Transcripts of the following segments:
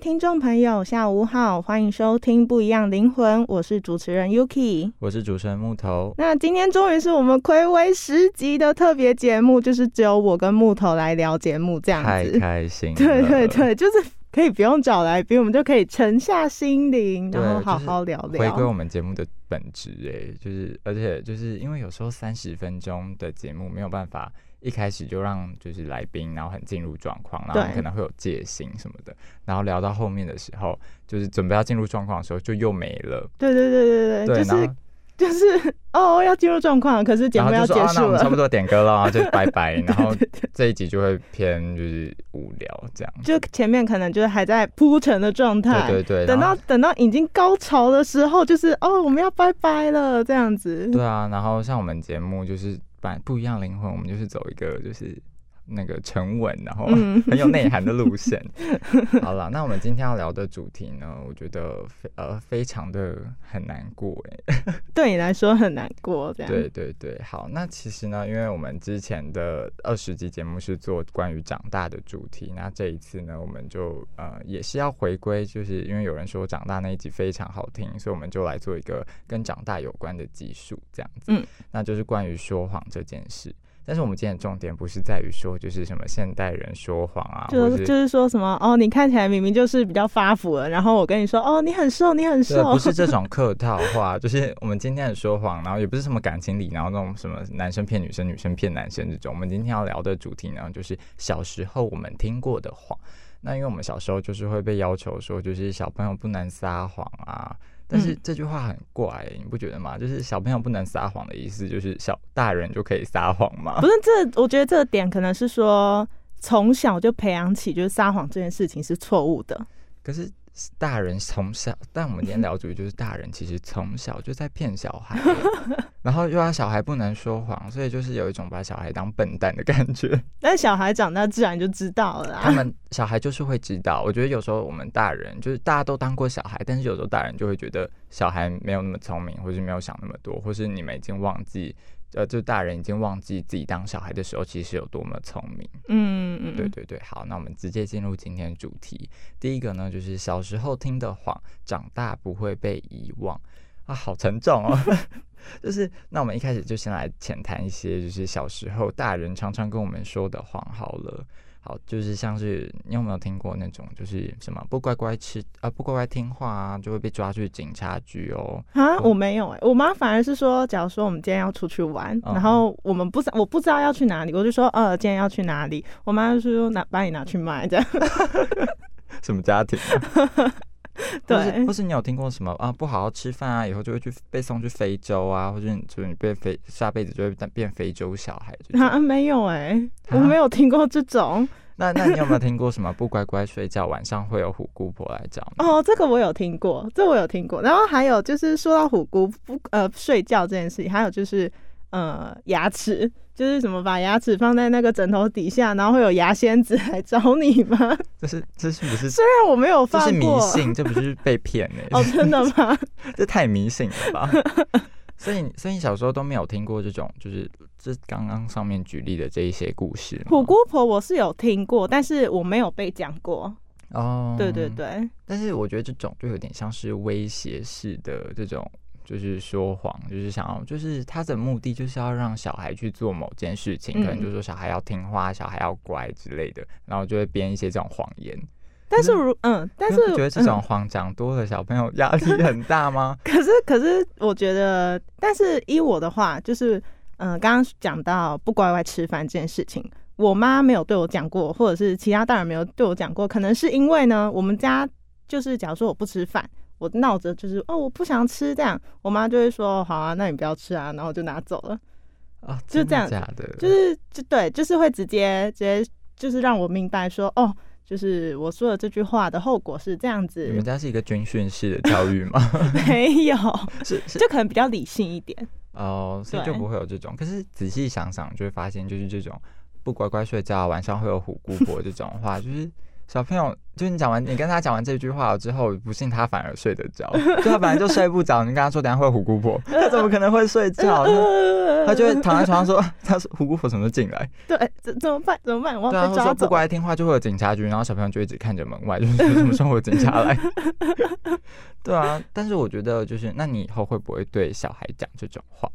听众朋友，下午好，欢迎收听《不一样灵魂》，我是主持人 Yuki。我是主持人木头。那今天终于是我们暌违十集的特别节目，就是只有我跟木头来聊节目这样太子。开心了！对对对，就是可以不用找来宾，我们就可以沉下心灵，然后好就是好聊回归。我们节目的本质，哎，就是而且就是因为有时候三十分钟的节目没有办法一开始就让就是来宾然后很进入状况，然后可能会有戒心什么的，然后聊到后面的时候，就是准备要进入状况的时候就又没了。对对对对对，对，就是就是哦，要进入状况，可是节然目要结束了，们差不多点歌了，就拜拜，然后这一集就会偏就是无聊这样。就前面可能就是还在铺陈的状态，对对对，等到等到已经高潮的时候，就是哦，我们要拜拜了，这样子。对啊，然后像我们节目就是版不一样灵魂，我们就是走一个就是那个沉稳，然后嗯 很有内涵的路线。好了，那我们今天要聊的主题呢，我觉得非呃非常的很难过哎。对你来说很难过，这样。对对对，好，那其实呢，因为我们之前的二十集节目是做关于长大的主题，那这一次呢，我们就呃也是要回归，就是因为有人说长大那一集非常好听，所以我们就来做一个跟长大有关的集数，这样子。嗯，那就是关于说谎这件事。但是我们今天的重点不是在于说，就是什么现代人说谎啊，就是就是说什么哦，你看起来明明就是比较发福了，然后我跟你说哦，你很瘦，你很，瘦，不是这种客套话，就是我们今天的说谎，然后也不是什么感情里，然后那种什么男生骗女生、女生骗男生这种。我们今天要聊的主题呢，就是小时候我们听过的谎。那因为我们小时候就是会被要求说，就是小朋友不能撒谎啊。但是嗯这句话很怪、你不觉得吗？就是小朋友不能撒谎的意思，就是小大人就可以撒谎吗不？是这，我觉得这个点可能是说从小就培养起，就是撒谎这件事情是错误的。可是大人从小，但我们今天聊主题就是大人其实从小就在骗小孩，然后又要小孩不能说谎，所以就是有一种把小孩当笨蛋的感觉。但小孩长大自然就知道了啊。他们小孩就是会知道，我觉得有时候我们大人就是大家都当过小孩，但是有时候大人就会觉得小孩没有那么聪明，或是没有想那么多，或是你们已经忘记，呃，就大人已经忘记自己当小孩的时候其实有多么聪明。嗯嗯，对对对，好，那我们直接进入今天的主题。第一个呢，就是小时候听的谎，长大不会被遗忘啊，好沉重哦。就是，那我们一开始就先来浅谈一些，就是小时候大人常常跟我们说的谎好了。好，就是像是你有没有听过那种，就是什么不乖乖吃啊，不乖乖听话啊，就会被抓去警察局哦。啊，我没有哎、我妈反而是说，假如说我们今天要出去玩，嗯然后我们不知我不知道要去哪里，我就说呃，今天要去哪里，我妈就说拿把你拿去卖这样。什么家庭、啊？对或是你有听过什么啊？不好好吃饭啊，以后就会去被送去非洲啊，或者你就是你被非下辈子就会变变非洲小孩。啊，没有哎、我啊没有听过这种。那那你有没有听过什么不乖乖睡觉，晚上会有虎姑婆来找你？哦，这个我有听过，这我有听过。然后还有就是说到虎姑不呃睡觉这件事情，还有就是呃牙齿，就是什么把牙齿放在那个枕头底下，然后会有牙仙子来找你吗？这是这是不是？虽然我没有这是迷，信，这不是被 骗呢、哦，真的吗？这太迷信了吧？所以，所以你小时候都没有听过这种，就是这刚刚上面举例的这一些故事吗。虎姑婆我是有听过，但是我没有被讲过。哦，对对。对，但是我觉得这种就有点像是威胁式的这种，就是说谎，就是想要，就是他的目的就是要让小孩去做某件事情，可能嗯就是说小孩要听话，小孩要乖之类的，然后就会编一些这种谎言。但是如嗯，但是你觉得这嗯种谎讲多了，小朋友压力很大吗？可是，可是，我觉得，但是依我的话，就是，嗯、刚刚讲到不乖乖吃饭这件事情，我妈没有对我讲过，或者是其他大人没有对我讲过，可能是因为呢，我们家就是假如说我不吃饭，我闹着就是哦我不想吃这样，我妈就会说好啊，那你不要吃啊，然后就拿走了，啊，就这样子假的？就是就对，就是会直接直接就是让我明白说哦。就是我说的这句话的后果是这样子你，们家是一个军训式的教育吗？没有，是是就可能比较理性一点。哦，所以就不会有这种。可是仔细想想，就会发现，就是这种不乖乖睡觉，晚上会有虎姑婆这种话，就是小朋友，就是你讲完，你跟他讲完这句话了之后，不信他反而睡得着，就他本来就睡不着，你跟他说等下会有虎姑婆，他怎么可能会睡觉？他就会躺在床上说，他说虎姑婆什么时候进来？对，怎怎么办？怎么办？我要被抓走。乖听话就会有警察局，然后小朋友就一直看着门外，就是说什么时候有警察来？对啊，但是我觉得就是，那你以后会不会对小孩讲这种话？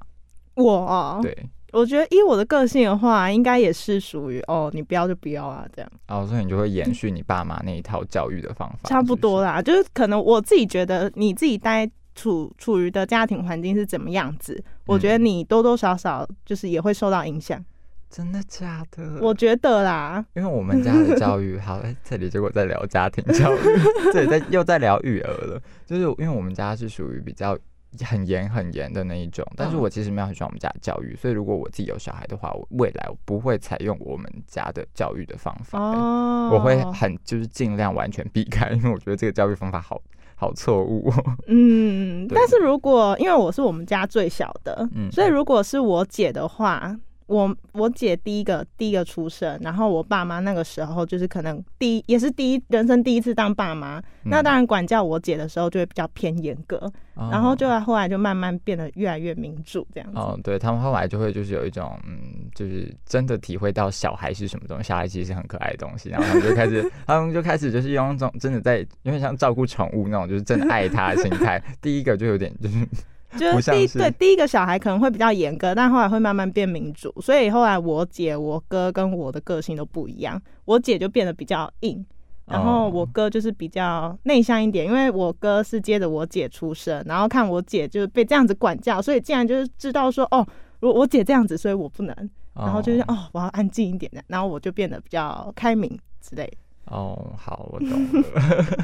我哦，对，我觉得依我的个性的话，应该也是属于哦，你不要就不要啊，这样哦所以你就会延续你爸妈那一套教育的方法，差不多啦。就是可能我自己觉得你自己待处处于的家庭环境是怎么样子，我觉得嗯你多多少少就是也会受到影响。真的假的？我觉得啦，因为我们家的教育，好，哎、这里结果在聊家庭教育，这里在又在聊育儿了，就是因为我们家是属于比较。很严很严的那一种，但是嗯。我其实没有很喜欢我们家的教育，所以如果我自己有小孩的话，我未来我不会采用我们家的教育的方法、哎哦，我会很就是尽量完全避开，因为我觉得这个教育方法好好错误、哦。嗯，但是如果因为我是我们家最小的，嗯所以如果是我姐的话，我我姐第一个第一个出生，然后我爸妈那个时候就是可能第一也是第一人生第一次当爸妈，那当然管教我姐的时候就会比较偏严格，嗯然后就后来就慢慢变得越来越民主这样子。哦，对他们后来就会就是有一种嗯，就是真的体会到小孩是什么东西，小孩其实是很可爱的东西，然后他们就开始，他们就开始就是用一种真的在有点像照顾宠物那种，就是真的爱他的心态。第一个就有点就是就是第一对第一个小孩可能会比较严格，但后来会慢慢变民主，所以后来我姐、我哥跟我的个性都不一样，我姐就变得比较硬。然后我哦哥就是比较内向一点，因为我哥是接着我姐出生，然后看我姐就是被这样子管教，所以竟然就是知道说哦，我我姐这样子，所以我不能，然后就是哦，我要安静一点的，然后我就变得比较开明之类的。哦，好，我懂了。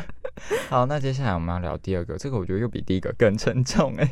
好，那接下来我们要聊第二个，这个我觉得又比第一个更沉重哎。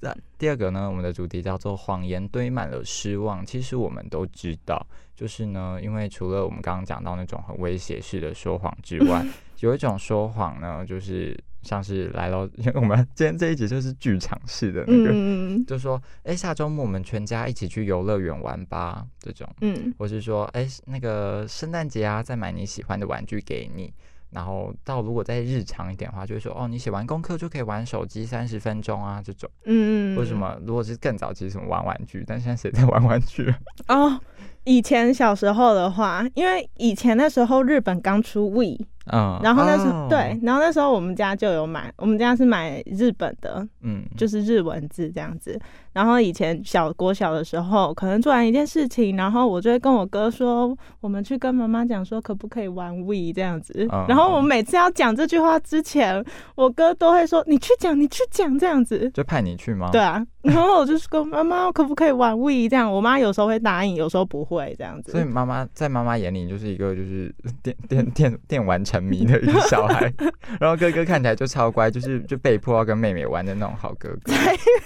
那第二个呢，我们的主题叫做“谎言堆满了失望”。其实我们都知道，就是呢，因为除了我们刚刚讲到那种很威胁式的说谎之外，有一种说谎呢，就是像是来了，因为我们今天这一集就是剧场式的那个，嗯就说，哎、下周末我们全家一起去游乐园玩吧，这种。嗯或是说，哎、那个圣诞节啊，再买你喜欢的玩具给你。然后到如果再日常一点的话，就会说，哦，你写完功课就可以玩手机三十分钟啊，这种。嗯，为什么？如果是更早期，什么玩玩具，但现在谁在玩玩具？哦？以前小时候的话，因为以前那时候日本刚出 We，嗯，然后那时候、哦对，，然后那时候我们家就有买，我们家是买日本的，嗯，就是日文字这样子。然后以前小国小的时候，可能做完一件事情，然后我就会跟我哥说，我们去跟妈妈讲说，可不可以玩 We 这样子。嗯然后我每次要讲这句话之前，我哥都会说，你去讲，你去讲这样子。就派你去吗？对，啊，然后我就说妈妈可不可以玩 We 这样，我妈有时候会答应，有时候不会这样子。所以妈妈在妈妈眼里，就是一个就是电电电电玩沉迷的一个小孩，然后哥哥看起来就超乖，就是就被迫要跟妹妹玩的那种好哥哥。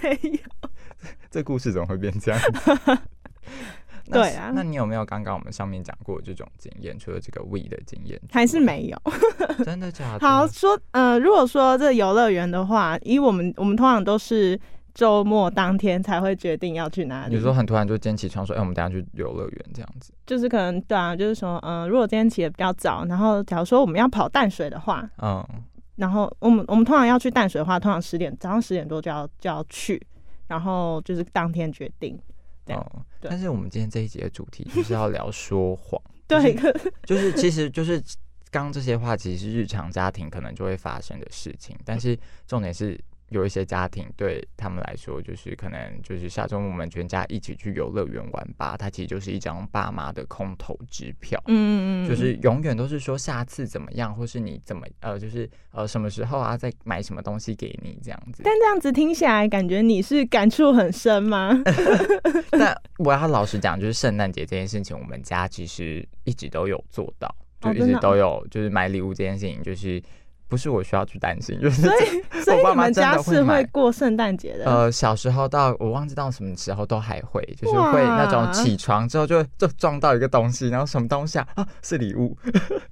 没有 这故事怎么会变这样？那对啊那你有没有刚刚我们上面讲过这种经验？除了这个 we 的经验还是没有。真的假的？好说，呃，如果说这游乐园的话，以我们我们通常都是周末当天才会决定要去哪里。有时候很突然就今天起床说，哎、我们等下去游乐园这样子。就是可能对啊，就是说，嗯、如果今天起的比较早，然后假如说我们要跑淡水的话，嗯，然后我们我们通常要去淡水的话，通常十点早上十点多就要就要去，然后就是当天决定。哦，对但是我们今天这一节的主题就是要聊说谎，对，就是就是其实就是刚这些话，其实是日常家庭可能就会发生的事情，但是重点是。有一些家庭对他们来说，就是可能就是下周我们全家一起去游乐园玩吧，它其实就是一张爸妈的空头支票。嗯嗯嗯，就是永远都是说下次怎么样，或是你怎么呃，就是呃什么时候啊，再买什么东西给你这样子。但这样子听起来，感觉你是感触很深吗？那我要老实讲，就是圣诞节这件事情，我们家其实一直都有做到，就一直都有，就是买礼物这件事情，就是不是我需要去担心，就是所以所以我爸妈你们家是会过圣诞节的？呃，小时候到我忘记到什么时候都还会，就是会那种起床之后就就撞到一个东西，然后什么东西啊？啊是礼物，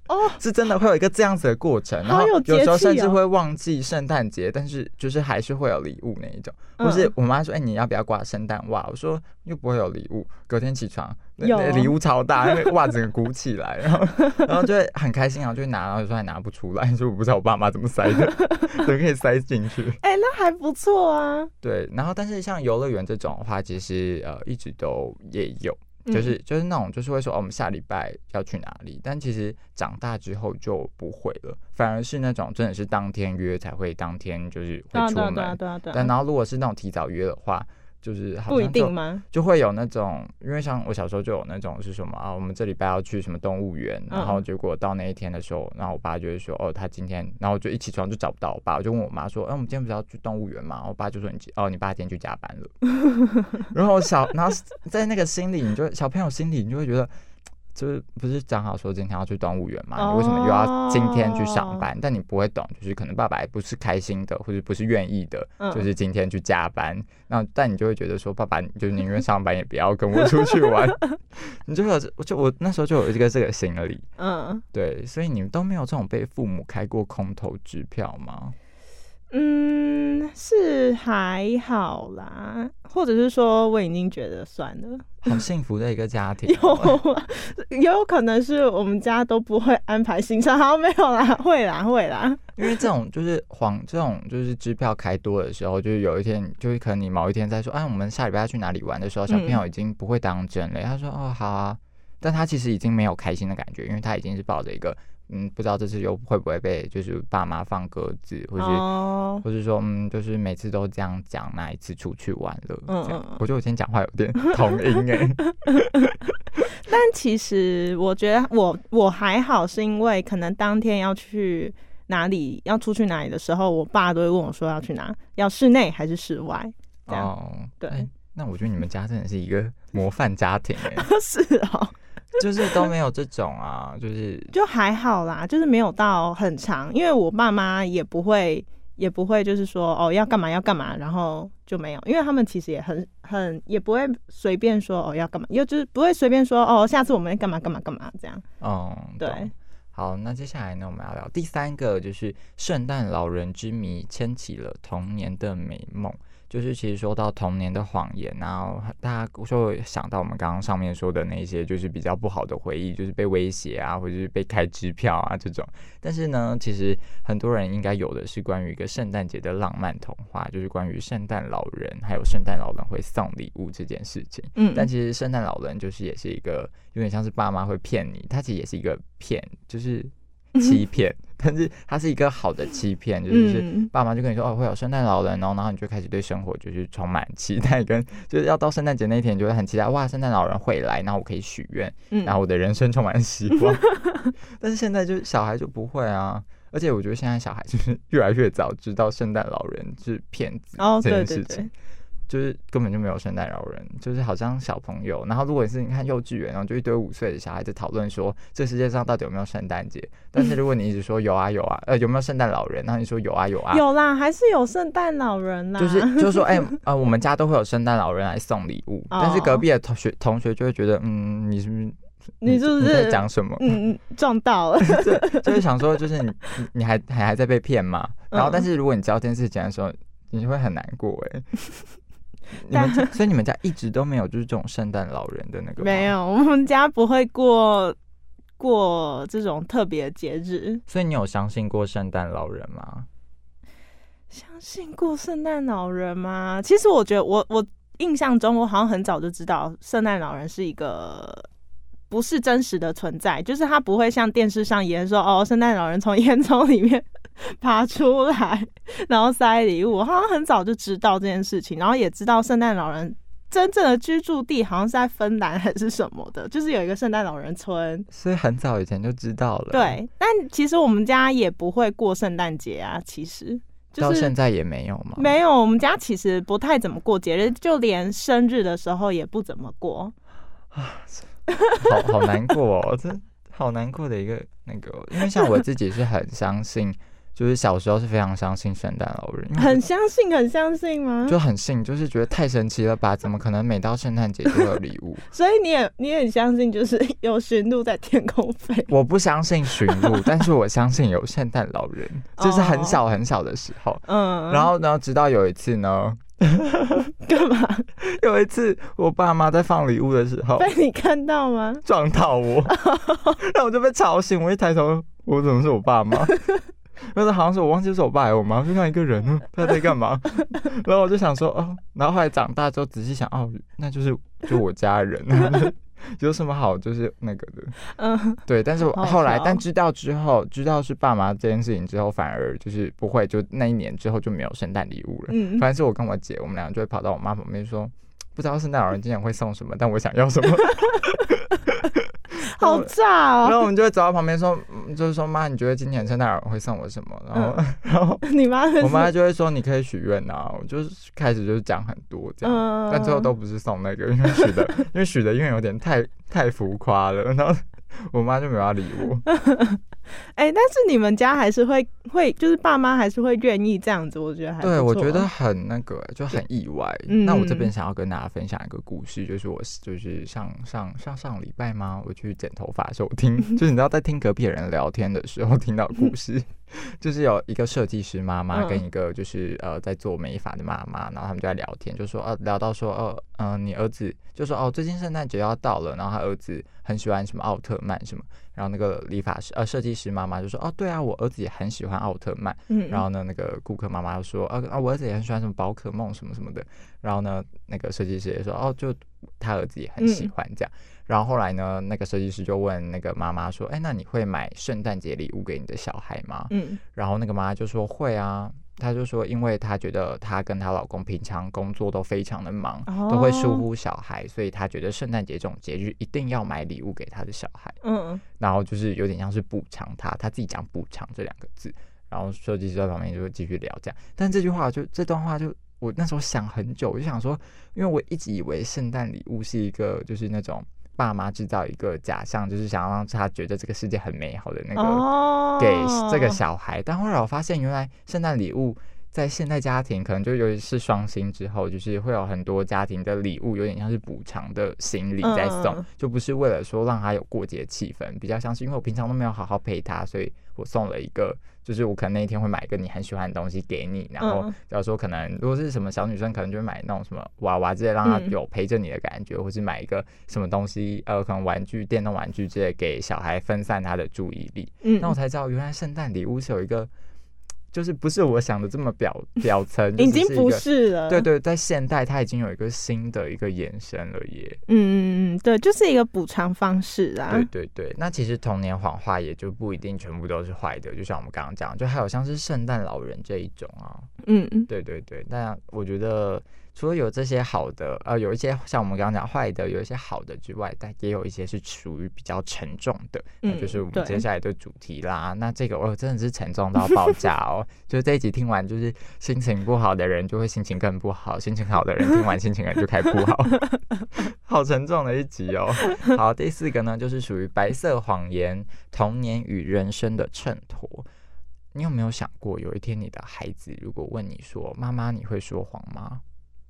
哦，是真的会有一个这样子的过程，然后有有时候甚至会忘记圣诞节，但是就是还是会有礼物那一种，或是嗯我妈说，哎、你要不要挂圣诞袜？我说又不会有礼物，隔天起床，礼物超大，那个袜子鼓起来，然后然后就会很开心，然后就会拿，然后有时候还拿不出来，就我不知道我爸妈怎么塞的，怎么可以塞进去？哎、那还不错啊。对，然后但是像游乐园这种的话，其实呃一直都也有，嗯就是、就是那种就是会说、哦、我们下礼拜要去哪里，但其实长大之后就不会了，反而是那种真的是当天约才会当天就是会出门，对啊，对啊，对啊，对啊，但然后如果是那种提早约的话，就是好不一定吗？就会有那种，因为像我小时候就有那种是什么啊，我们这礼拜要去什么动物园，然后嗯结果到那一天的时候，然后我爸就会说，哦，他今天，然后我就一起床就找不到我爸，我就问我妈说，哎、我们今天不是要去动物园吗？我爸就说你哦，你爸今天去加班了。然后小，然后在那个心里，你就小朋友心里，你就会觉得。就是不是讲好说今天要去动物园嘛？你为什么又要今天去上班？但你不会懂，就是可能爸爸也不是开心的，或者不是愿意的，嗯就是今天去加班。那但你就会觉得说，爸爸，你就宁愿上班也不要跟我出去玩。你就会有这，就我那时候就有一个这个心理，嗯对，所以你们都没有这种被父母开过空头支票吗？嗯，是还好啦，或者是说我已经觉得算了，好幸福的一个家庭 有也有可能是我们家都不会安排行程，好没有啦，会啦会啦，因为这种就是黄，这种就是支票开多的时候，就是有一天，就是可能你某一天在说，哎，我们下礼拜要去哪里玩的时候，小朋友已经不会当真了。他说，哦，好啊，但他其实已经没有开心的感觉，因为他已经是抱着一个，嗯，不知道这次又会不会被就是爸妈放鸽子，或是、哦，或是说，嗯，就是每次都这样讲，哪一次出去玩了？嗯我觉得我今天讲话有点 同音哎、但其实我觉得我我还好，是因为可能当天要去哪里，要出去哪里的时候，我爸都会问我说要去哪，要室内还是室外，这样、哦，对。哎那我觉得你们家真的是一个模范家庭哎、是哦，就是都没有这种啊，就是就还好啦，就是没有到很长，因为我爸妈也不会。也不会就是说哦要干嘛要干嘛，然后就没有，因为他们其实也很很也不会随便说哦要干嘛，又就是不会随便说哦下次我们干嘛干嘛干嘛这样。嗯，对。好，那接下来呢，我们要聊第三个，就是圣诞老人之谜牵起了童年的美梦。就是其实说到童年的谎言，然后大家就会想到我们刚刚上面说的那些，就是比较不好的回忆，就是被威胁啊，或者是被开支票啊这种。但是呢，其实很多人应该有的是关于一个圣诞节的浪漫童话，就是关于圣诞老人还有圣诞老人会送礼物这件事情。嗯，但其实圣诞老人就是也是一个有点像是爸妈会骗你，他其实也是一个骗，就是欺骗，但是它是一个好的欺骗，就是嗯爸妈就跟你说哦会有圣诞老人然后，然后你就开始对生活就是充满期待，跟就是要到圣诞节那一天，你就会很期待哇圣诞老人会来，然后我可以许愿，嗯然后我的人生充满希望。但是现在就是小孩就不会啊。而且我觉得现在小孩就是越来越早知道圣诞老人是骗子哦这件对对事情，对就是根本就没有圣诞老人，就是好像小朋友。然后如果是你看幼稚园，然后就一堆五岁的小孩在讨论说这世界上到底有没有圣诞节。但是如果你一直说有啊有啊，呃有没有圣诞老人，然后你说有啊有啊，有啦，还是有圣诞老人啦。就是就是说 哎、呃我们家都会有圣诞老人来送礼物，但是隔壁的同学同学就会觉得嗯你是不是你是不是在讲什么？嗯嗯撞到了，就就是想说，就是你你你还还还在被骗嘛？然后，嗯但是如果你知道这件事情的时候，你就会很难过哎。你们家所以你们家一直都没有就是这种圣诞老人的那个吗没，有，我们家不会过过这种特别节日。所以你有相信过圣诞老人吗？相信过圣诞老人吗？其实我觉得我我印象中，我好像很早就知道圣诞老人是一个不是真实的存在，就是他不会像电视上演说哦，圣诞老人从烟囱里面 爬出来，然后塞礼物。我好像很早就知道这件事情，然后也知道圣诞老人真正的居住地好像是在芬兰还是什么的，就是有一个圣诞老人村。所以很早以前就知道了。，对，但其实我们家也不会过圣诞节啊，其实就是到现在也没有吗？没有，我们家其实不太怎么过节日，就连生日的时候也不怎么过。啊好好难过哦，这好难过的一个那个哦，因为像我自己是很相信，就是小时候是非常相信圣诞老人，很相信，很相信吗？就很信，就是觉得太神奇了吧？怎么可能每到圣诞节就有礼物？所以你也你也很相信，就是 有驯鹿在天空飞。我不相信驯鹿，但是我相信有圣诞老人，就是很小很小的时候。嗯，然后呢，直到有一次呢，干嘛？有一次我爸妈在放礼物的时候被你看到吗？撞到我，然后我就被吵醒。我一抬头，我怎么是我爸妈？那好像是我忘记是我爸还是我妈，就像一个人呢，他在干嘛？然后我就想说哦，然后后来长大之后仔细想，哦，那就是就我家人，有什么好就是那个的？嗯，对，但是我后来但知道之后，知道是爸妈这件事情之后，反而就是不会，就那一年之后就没有圣诞礼物了。嗯反正是我跟我姐，我们俩就会跑到我妈旁边说，不知道圣诞老人今年会送什么，但我想要什么。好炸哦！然后我们就会走到旁边说，嗯就是说妈，你觉得今年圣诞老人会送我什么？然后，然后 你妈我妈就会说你可以许愿啊。我就是开始就是讲很多这样，嗯但最后都不是送那个，因为许的，因为许的愿有点太太浮夸了。然后我妈就没有要理我。哎、但是你们家还是会会，就是爸妈还是会愿意这样子，我觉得还对，我觉得很那个，就很意外。嗯那我这边想要跟大家分享一个故事，就是我就是上上上上礼拜吗？我去剪头发的时候，我听就是你知道在听隔壁人聊天的时候听到故事，就是有一个设计师妈妈嗯跟一个就是呃在做美发的妈妈，然后他们就在聊天，就说呃聊到说哦嗯、呃你儿子就说哦最近圣诞节要到了，然后他儿子很喜欢什么奥特曼什么，然后那个理发师呃设计师妈妈就说哦对啊我儿子也很喜欢奥特曼。嗯，然后呢，那个顾客妈妈就说，啊啊，我儿子也很喜欢什么宝可梦什么什么的。然后呢，那个设计师也说，哦，就他儿子也很喜欢这样。然后后来呢，那个设计师就问那个妈妈说，哎，那你会买圣诞节礼物给你的小孩吗？嗯然后那个妈妈就说会啊。她就说，因为她觉得她跟她老公平常工作都非常的忙，都会疏哦忽小孩，所以她觉得圣诞节这种节日一定要买礼物给她的小孩。嗯然后就是有点像是补偿他，她自己讲补偿这两个字，然后设计师在旁边就会继续聊这样。但这句话就这段话就我那时候想很久，我就想说，因为我一直以为圣诞礼物是一个就是那种爸妈制造一个假象，就是想要让他觉得这个世界很美好的那个、哦，给这个小孩。但后来我发现，原来圣诞礼物。在现代家庭，可能就尤其是双薪之后，就是会有很多家庭的礼物，有点像是补偿的心理在送，嗯就不是为了说让他有过节气氛，比较像是因为我平常都没有好好陪他，所以我送了一个，就是我可能那一天会买一个你很喜欢的东西给你，然后嗯。假如说可能如果是什么小女生，可能就会买那种什么娃娃之类，让她嗯。有陪着你的感觉，或是买一个什么东西，呃，可能玩具、电动玩具之类，给小孩分散他的注意力。嗯，那我才知道，原来圣诞礼物是有一个，就是不是我想的这么表表层，已经不是了，对对，在现代它已经有一个新的一个延伸了耶。嗯嗯嗯，对，就是一个补偿方式啊。对对对，那其实童年谎话也就不一定全部都是坏的，就像我们刚刚讲，就还有像是圣诞老人这一种啊。嗯嗯对对对，那我觉得除了有这些好的，呃，有一些像我们刚刚讲坏的，有一些好的之外，但也有一些是属于比较沉重的，那嗯就是我们接下来的主题啦。那这个哦，真的是沉重到爆炸哦！就是这一集听完，就是心情不好的人就会心情更不好，心情好的人听完心情可能就开始不好，好沉重的一集哦。好，第四个呢，就是属于白色谎言，童年与人生的衬托。你有没有想过，有一天你的孩子如果问你说：“妈妈，你会说谎吗？”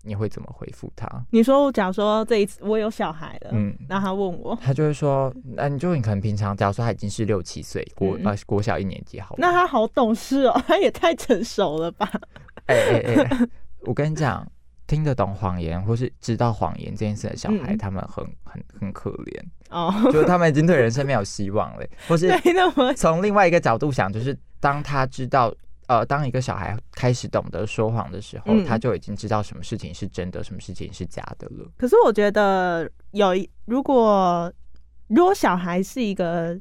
你会怎么回复他？你说，假如说这一次我有小孩了，嗯，然后他问我，他就会说：“那、你就你可能平常，假如说他已经是六七岁，国、嗯呃国小一年级好，那他好懂事哦，他也太成熟了吧？哎哎哎，我跟你讲，听得懂谎言或是知道谎言这件事的小孩，嗯他们很很很可怜，哦，就是他们已经对人生没有希望了，或 是从另外一个角度想，就是当他知道呃，当一个小孩开始懂得说谎的时候，嗯他就已经知道什么事情是真的，什么事情是假的了。可是我觉得有一，如果如果小孩是一个，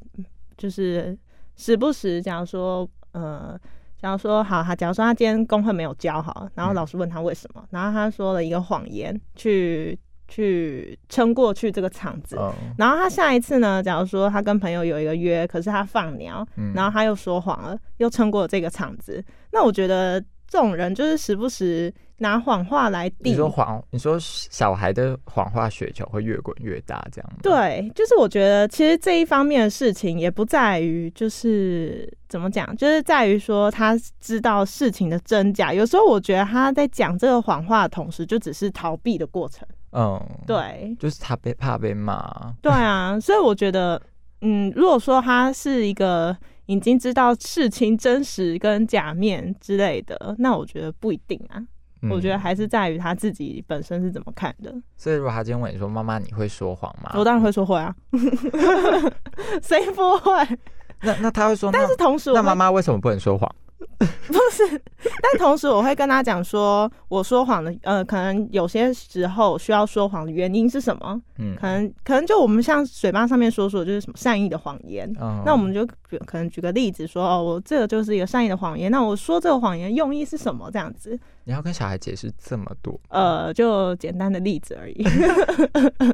就是时不时，假如说，呃，假如说好，他假如说他今天功课没有交好，然后嗯老师问他为什么，然后他说了一个谎言，去去撑过去这个场子。嗯然后他下一次呢？假如说他跟朋友有一个约，可是他放鸟，嗯然后他又说谎了，又撑过了这个场子。那我觉得这种人就是时不时拿谎话来定你说谎，你说小孩的谎话雪球会越滚越大，这样吗？，对，就是我觉得其实这一方面的事情也不在于就是怎么讲，就是在于说他知道事情的真假。有时候我觉得他在讲这个谎话的同时，就只是逃避的过程。嗯，，对，就是他被怕被骂，对啊，所以我觉得，嗯，如果说他是一个已经知道事情真实跟假面之类的，那我觉得不一定啊。我觉得嗯还是在于他自己本身是怎么看的。所以如果他今天问你说：“妈妈，你会说谎吗？”我当然会说会啊，谁不会？那那他会说，但是同时那妈妈为什么不能说谎？不是，但同时我会跟他讲说，我说谎的，呃，可能有些时候需要说谎的原因是什么？嗯可能可能就我们像嘴巴上面说说就是什么善意的谎言。嗯那我们就举可能举个例子说，哦，我这个就是一个善意的谎言。那我说这个谎言用意是什么？这样子，你要跟小孩解释这么多，呃，就简单的例子而已。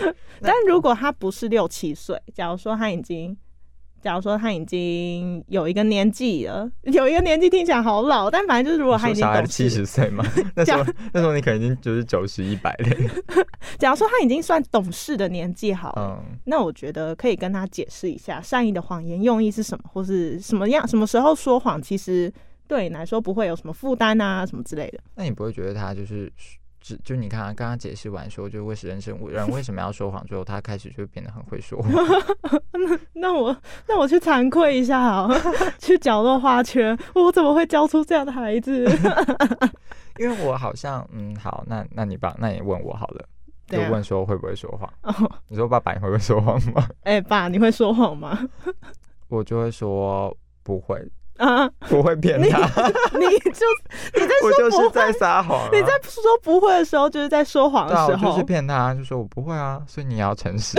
但如果他不是六七岁，假如说他已经，假如说他已经有一个年纪了，有一个年纪听起来好老，但反正就是如果他已经七，十岁嘛，那时候 那时候你可能已经就是九十一百了。假如说他已经算懂事的年纪好了。嗯，那我觉得可以跟他解释一下善意的谎言用意是什么，或是什么样、什么时候说谎，其实对你来说不会有什么负担啊，什么之类的。那你不会觉得他就是只就你看他刚刚解释完说，就为什人生人为什么要说谎之后，他开始就变得很会说谎。那我那我去惭愧一下好，去角落花圈，我怎么会教出这样的孩子？因为我好像嗯好，那那你爸，那你问我好了，就问说会不会说谎？哦，你说爸爸你会不会说谎吗？哎、爸，你会说谎吗？我就会说不会，啊，不会骗他，你 就你在说不就是在，撒谎、啊。你在说不会的时候，就是在说谎的时候。我就是骗他，就说我不会啊，所以你也要诚实。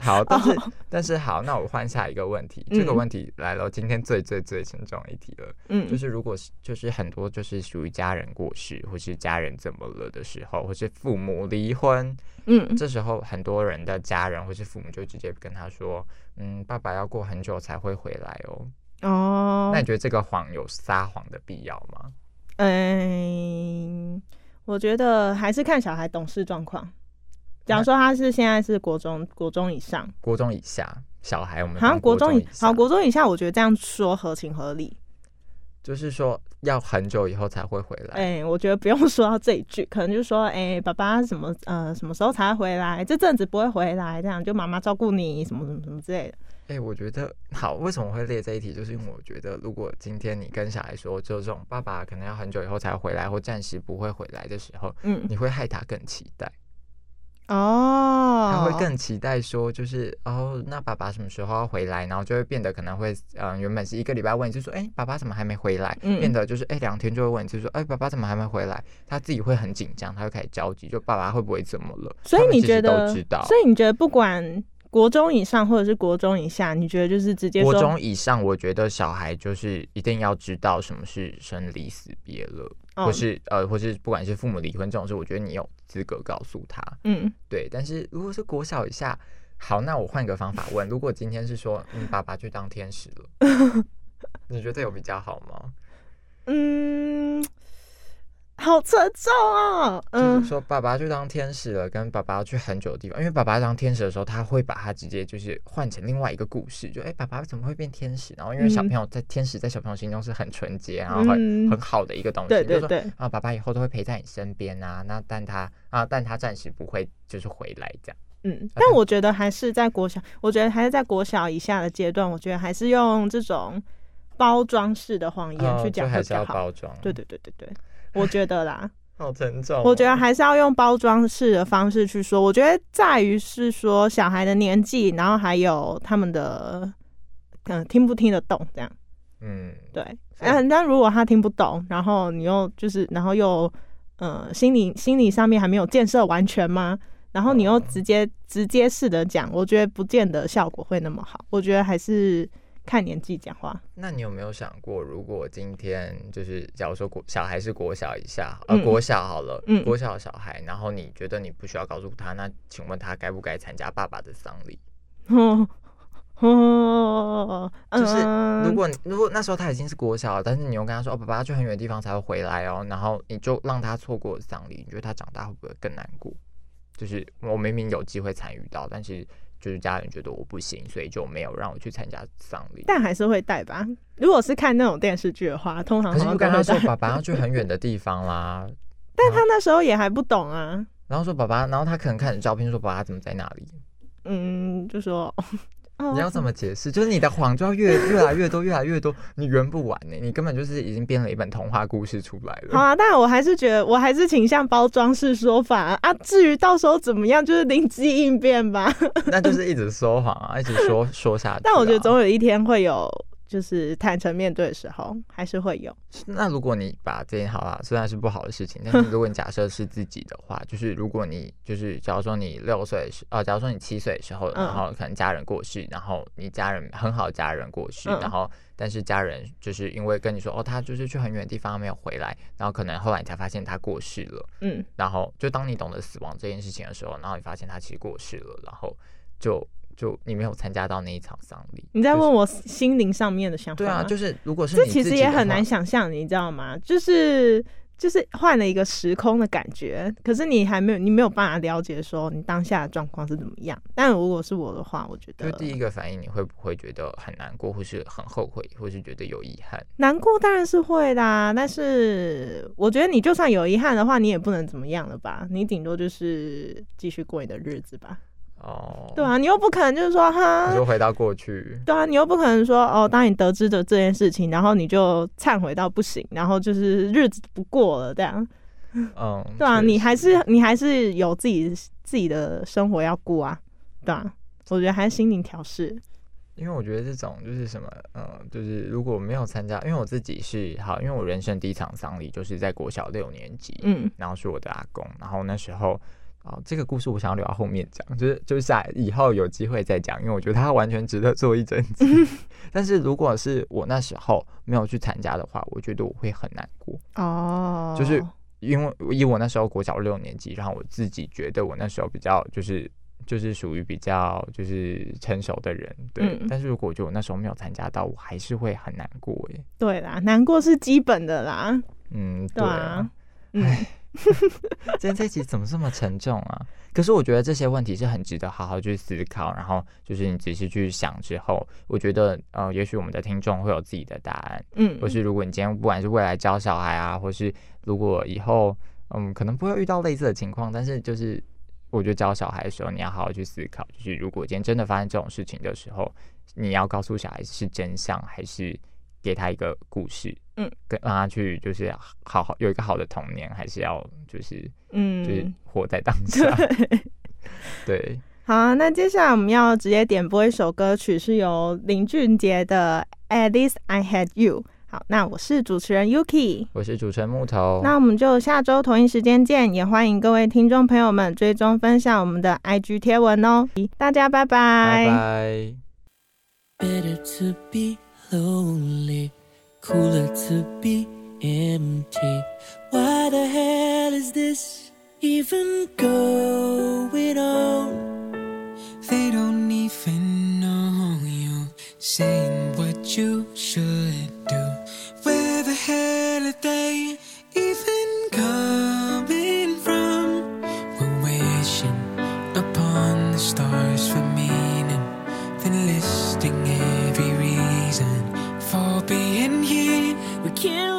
好，但是、哦。但是好，那我换下一个问题，这个嗯。问题来了，今天最最最沉重的一题了，嗯，就是如果是就是很多就是属于家人过世，或是家人怎么了的时候，或是父母离婚，嗯。这时候很多人的家人或是父母就直接跟他说，嗯，爸爸要过很久才会回来哦。哦。那，你觉得这个谎有撒谎的必要吗？嗯，我觉得还是看小孩懂事状况。假如说他是现在是国中，国中以上，国中以下小孩，我们好像国中以好国中以下，我觉得这样说合情合理。就是说要很久以后才会回来。哎、我觉得不用说到这一句，可能就说，哎、爸爸什么呃什么时候才会回来？这阵子不会回来，这样就妈妈照顾你，什么什么什么之类的。哎、我觉得好，为什么会列这一题？就是因为我觉得，如果今天你跟小孩说，就这种爸爸可能要很久以后才回来，或暂时不会回来的时候，嗯，你会害他更期待，哦，他会更期待说，就是哦，那爸爸什么时候要回来？然后就会变得可能会，嗯、原本是一个礼拜问一次说，哎、爸爸怎么还没回来？嗯变得就是哎，两、天就会问一次说，哎、爸爸怎么还没回来？他自己会很紧张，他会开始焦急，就爸爸会不会怎么了？所以你觉得所以你觉得不管国中以上或者是国中以下，你觉得就是直接国说中以上，我觉得小孩就是一定要知道什么是生离死别了，哦或是呃，或是不管是父母离婚这种事，我觉得你有资格告诉他。嗯对，但是如果是国小以下，好，那我换个方法问，如果今天是说，嗯，爸爸去当天使了，你觉得有比较好吗？嗯，好沉重哦。嗯说爸爸去当天使了，跟爸爸要去很久的地方，因为爸爸当天使的时候，他会把他直接就是换成另外一个故事，就哎、爸爸怎么会变天使？然后因为小嗯朋友在天使在小朋友心中是很纯洁，然后很、嗯很好的一个东西，就说对对对，啊，爸爸以后都会陪在你身边啊，那但他啊，但他暂时不会就是回来这样。嗯，但我觉得还是在国小，我觉得还是在国小以下的阶段，我觉得还是用这种包装式的谎言哦去讲就还是要会比较好。包装，对，对对对对，我觉得啦，好沉重哦、我觉得还是要用包装式的方式去说。我觉得在于是说小孩的年纪，然后还有他们的嗯听不听得懂这样。嗯，对，所以嗯，但如果他听不懂，然后你又就是，然后又呃心理心理上面还没有建设完全吗？然后你又哦直接直接式的讲，我觉得不见得效果会那么好。我觉得还是看年纪讲话。那你有没有想过，如果今天就是假如说国小孩是国小以下，呃，嗯国小好了，嗯国小小孩，然后你觉得你不需要告诉他，那请问他该不该参加爸爸的丧礼？哦哦，就是嗯如果如果那时候他已经是国小了，但是你又跟他说哦，爸爸要去很远的地方才会回来哦，然后你就让他错过丧礼，你觉得他长大会不会更难过？就是我明明有机会参与到，但是就是家人觉得我不行，所以就没有让我去参加丧礼。但还是会带吧。如果是看那种电视剧的话，通常可是跟他说。爸爸要 去很远的地方啦，但他那时候也还不懂啊。然后说爸爸，然后他可能看你照片说爸爸怎么在那里？嗯，就说哦，你要怎么解释？就是你的谎就要越越来越多，越来越多，你圆不完呢、你根本就是已经编了一本童话故事出来了。好啊，但我还是觉得，我还是倾向包装式说法啊。至于到时候怎么样，就是灵机应变吧。那就是 一直说谎啊，一直说说下去、啊。但我觉得总有一天会有，就是坦诚面对的时候，还是会有。那如果你把这件好啦，虽然是不好的事情，但是如果你 假设是自己的话，就是如果你就是假如说你六岁的时，呃，假如说你七岁的时候，嗯。然后可能家人过世，然后你家人很好的家人过世，嗯。然后但是家人就是因为跟你说哦，他就是去很远的地方没有回来，然后可能后来你才发现他过世了，嗯，然后就当你懂得死亡这件事情的时候，然后你发现他其实过世了，然后就就你没有参加到那一场丧礼。你在问我心灵上面的想法吗？对啊，就是如果是这其实也很难想象，你知道吗？就是就是换了一个时空的感觉，可是你还没有，你没有办法了解说你当下的状况是怎么样。但如果是我的话，我觉得就第一个反应，你会不会觉得很难过，或是很后悔，或是觉得有遗憾？难过当然是会啦，但是我觉得你就算有遗憾的话，你也不能怎么样了吧？你顶多就是继续过你的日子吧。哦，对，啊，你又不可能就是说哈你，就回到过去，对啊，你又不可能说哦，当你得知的这件事情，然后你就忏悔到不行，然后就是日子不过了这样。嗯，对啊，你还是你还是有自己自己的生活要过啊，对啊，我觉得还是心灵调试。因为我觉得这种就是什么，嗯，就是如果没有参加，因为我自己是好，因为我人生第一场丧礼就是在国小六年级，嗯然后是我的阿公，然后那时候。哦，这个故事我想要留到后面讲，就是就是下以后有机会再讲，因为我觉得它完全值得做一整集。但是如果是我那时候没有去参加的话，我觉得我会很难过。哦，就是因为以我那时候国小六年级，然后我自己觉得我那时候比较就是就是属于比较就是成熟的人，对。嗯但是如果我觉得我那时候没有参加到，我还是会很难过耶。对啦，难过是基本的啦，嗯，对啊啊。，嗯，今 天这一集怎么这么沉重啊？可是我觉得这些问题是很值得好好去思考，然后就是你仔细去想之后，我觉得呃，也许我们的听众会有自己的答案。嗯，或是如果你今天不管是未来教小孩啊，或是如果以后嗯可能不会遇到类似的情况，但是就是我觉得教小孩的时候，你要好好去思考，就是如果今天真的发生这种事情的时候，你要告诉小孩是真相，还是给他一个故事，嗯，跟让他去就是好好有一个好的童年，还是要就是嗯就是嗯，活在当下，对。对，好啊，那接下来我们要直接点播一首歌曲，是由林俊杰的《At Least I Had You》。好，那我是主持人 Yuki。我是主持人木头，那我们就下周同一时间见，也欢迎各位听众朋友们追踪分享我们的 IG 贴文哦。大家拜拜拜。Be lonely, cooler to be empty. Why the hell is this even going on? They don't even know you, saying what you should do. Where the hell are they even coming from? We're wishing upon the stars for cute